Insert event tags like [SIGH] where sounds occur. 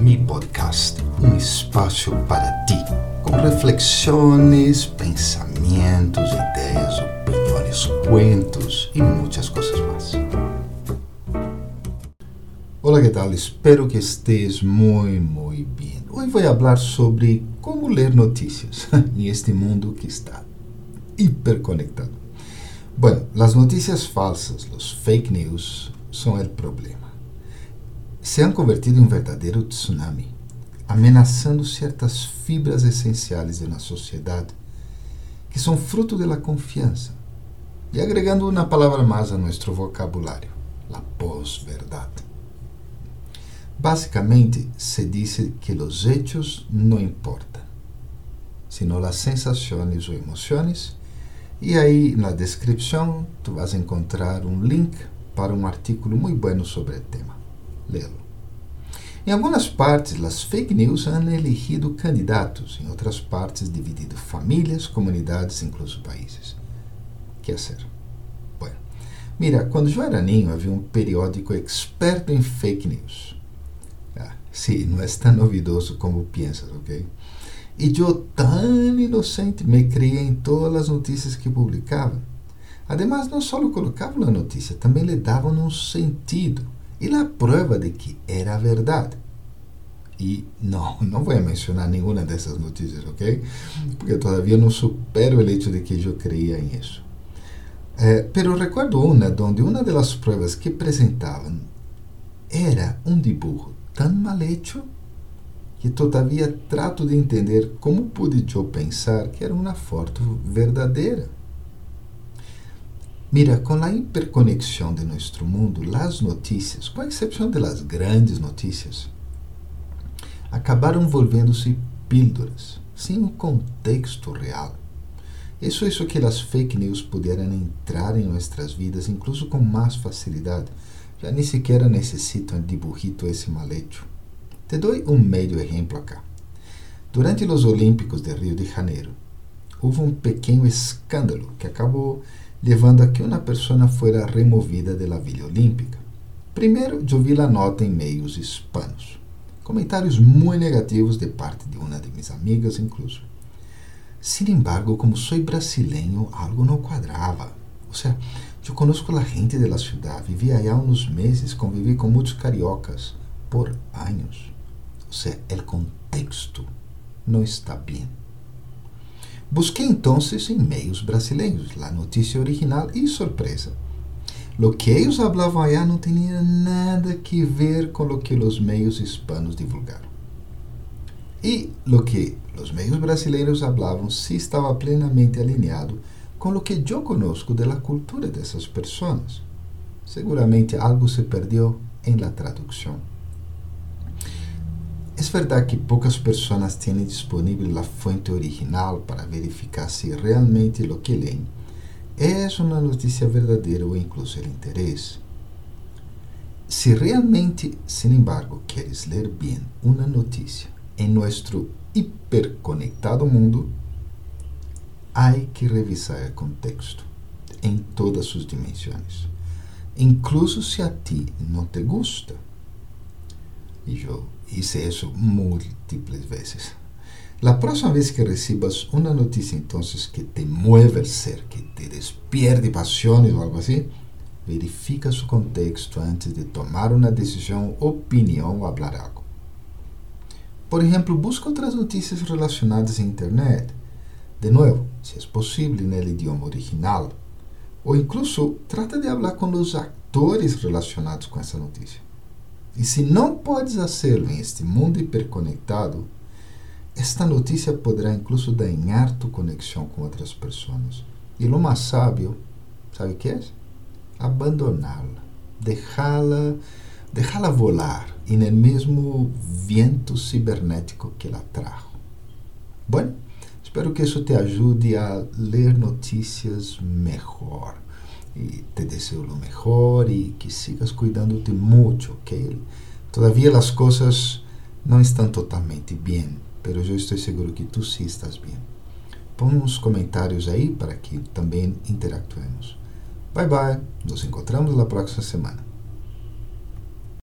Mi Podcast, um espaço para ti, com reflexões, pensamentos, ideias, opiniões, cuentos e muitas coisas mais. Olá, que tal? Espero que estés muito, muito bem. Hoje vou falar sobre como ler notícias [LAUGHS] em este mundo que está hiperconectado. Bueno, as notícias falsas, os fake news, são o problema se han convertido em verdadeiro tsunami, ameaçando certas fibras essenciais da sociedade, que são fruto da confiança, e agregando uma palavra mais a vocabulário, a pós-verdade. Basicamente, se diz que os hechos não importam, sino as sensações ou emoções, e aí na descrição tu vas encontrar um link para um artigo muito bueno sobre o tema lê-lo. Em algumas partes, as fake news han elegido candidatos, em outras partes, dividido famílias, comunidades, incluso países. Que ser? Bueno, mira, quando eu era ninho, havia um periódico experto em fake news. Ah, sim, não é tão novidoso como pensas, ok? E eu, tão inocente, me criei em todas as notícias que publicava. Ademais, não só colocava na notícia, também lhe davam um sentido e a prova de que era verdade. E não, [LAUGHS] não vou mencionar nenhuma dessas notícias, ok? Porque todavia não supero o hecho de que eu creia em isso. Eh, pero recuerdo uma onde uma das provas que apresentavam era um dibujo tão mal hecho que todavia trato de entender como pude eu pensar que era uma foto verdadeira. Mira, com a hiperconexão de nosso mundo, as notícias, com exceção de las grandes notícias, acabaram volvendo-se píldoras, sem um contexto real. Isso é isso que as fake news puderam entrar em nossas vidas, incluso com mais facilidade. Já nem sequer necessitam um dibujito esse malecho. Te dou um meio exemplo acá. Durante os Olímpicos de Rio de Janeiro, houve um pequeno escândalo que acabou levando a que uma pessoa fuera removida da Vila Olímpica. Primeiro, eu vi a nota em meios hispanos. Comentários muito negativos de parte de uma de minhas amigas, incluso. Sin embargo, como sou brasileiro, algo não quadrava. Ou seja, eu conozco a gente da cidade, vivi allá uns meses, convivi com muitos cariocas por anos. Ou seja, o contexto não está bem. Busquei então em meios brasileiros a notícia original e surpresa. Lo que eles falavam allá não tinha nada que ver com o que os meios hispanos divulgaram. E lo que os meios brasileiros falavam sí estava plenamente alinhado com o que eu conozco da cultura dessas pessoas. Seguramente algo se perdeu em la tradução. Verdade que poucas pessoas têm disponível a fonte original para verificar se realmente o que leem é uma notícia verdadeira ou incluso o interesse. Se realmente, sin embargo, queres ler bem uma notícia em nosso hiperconectado mundo, há que revisar o contexto em todas suas dimensões, incluso se a ti não te gusta. E eu hice isso múltiplas vezes. La próxima vez que recibas uma notícia entonces que te mueve el ser, que te despierte pasiones ou algo assim, verifica su contexto antes de tomar uma decisão, opinião ou hablar algo. Por exemplo, busca outras notícias relacionadas em internet. De novo, se é possível, no idioma original. Ou incluso, trata de falar com os atores relacionados com essa notícia. E se não podes fazê-lo em este mundo hiperconectado, esta notícia poderá incluso dañar tu conexão com outras pessoas. E o mais sábio, sabe o que é? Abandoná-la, deixá-la deixá-la volar e no mesmo viento cibernético que ela trajo. Bueno, espero que isso te ajude a ler notícias melhor e te desejo lo mejor y que sigas cuidándote mucho, ¿ok? Todavía las cosas no están totalmente bien, pero yo estoy seguro que tú sí estás bien. Pon uns comentários aí para que também interactuemos. Bye bye, nos encontramos na próxima semana.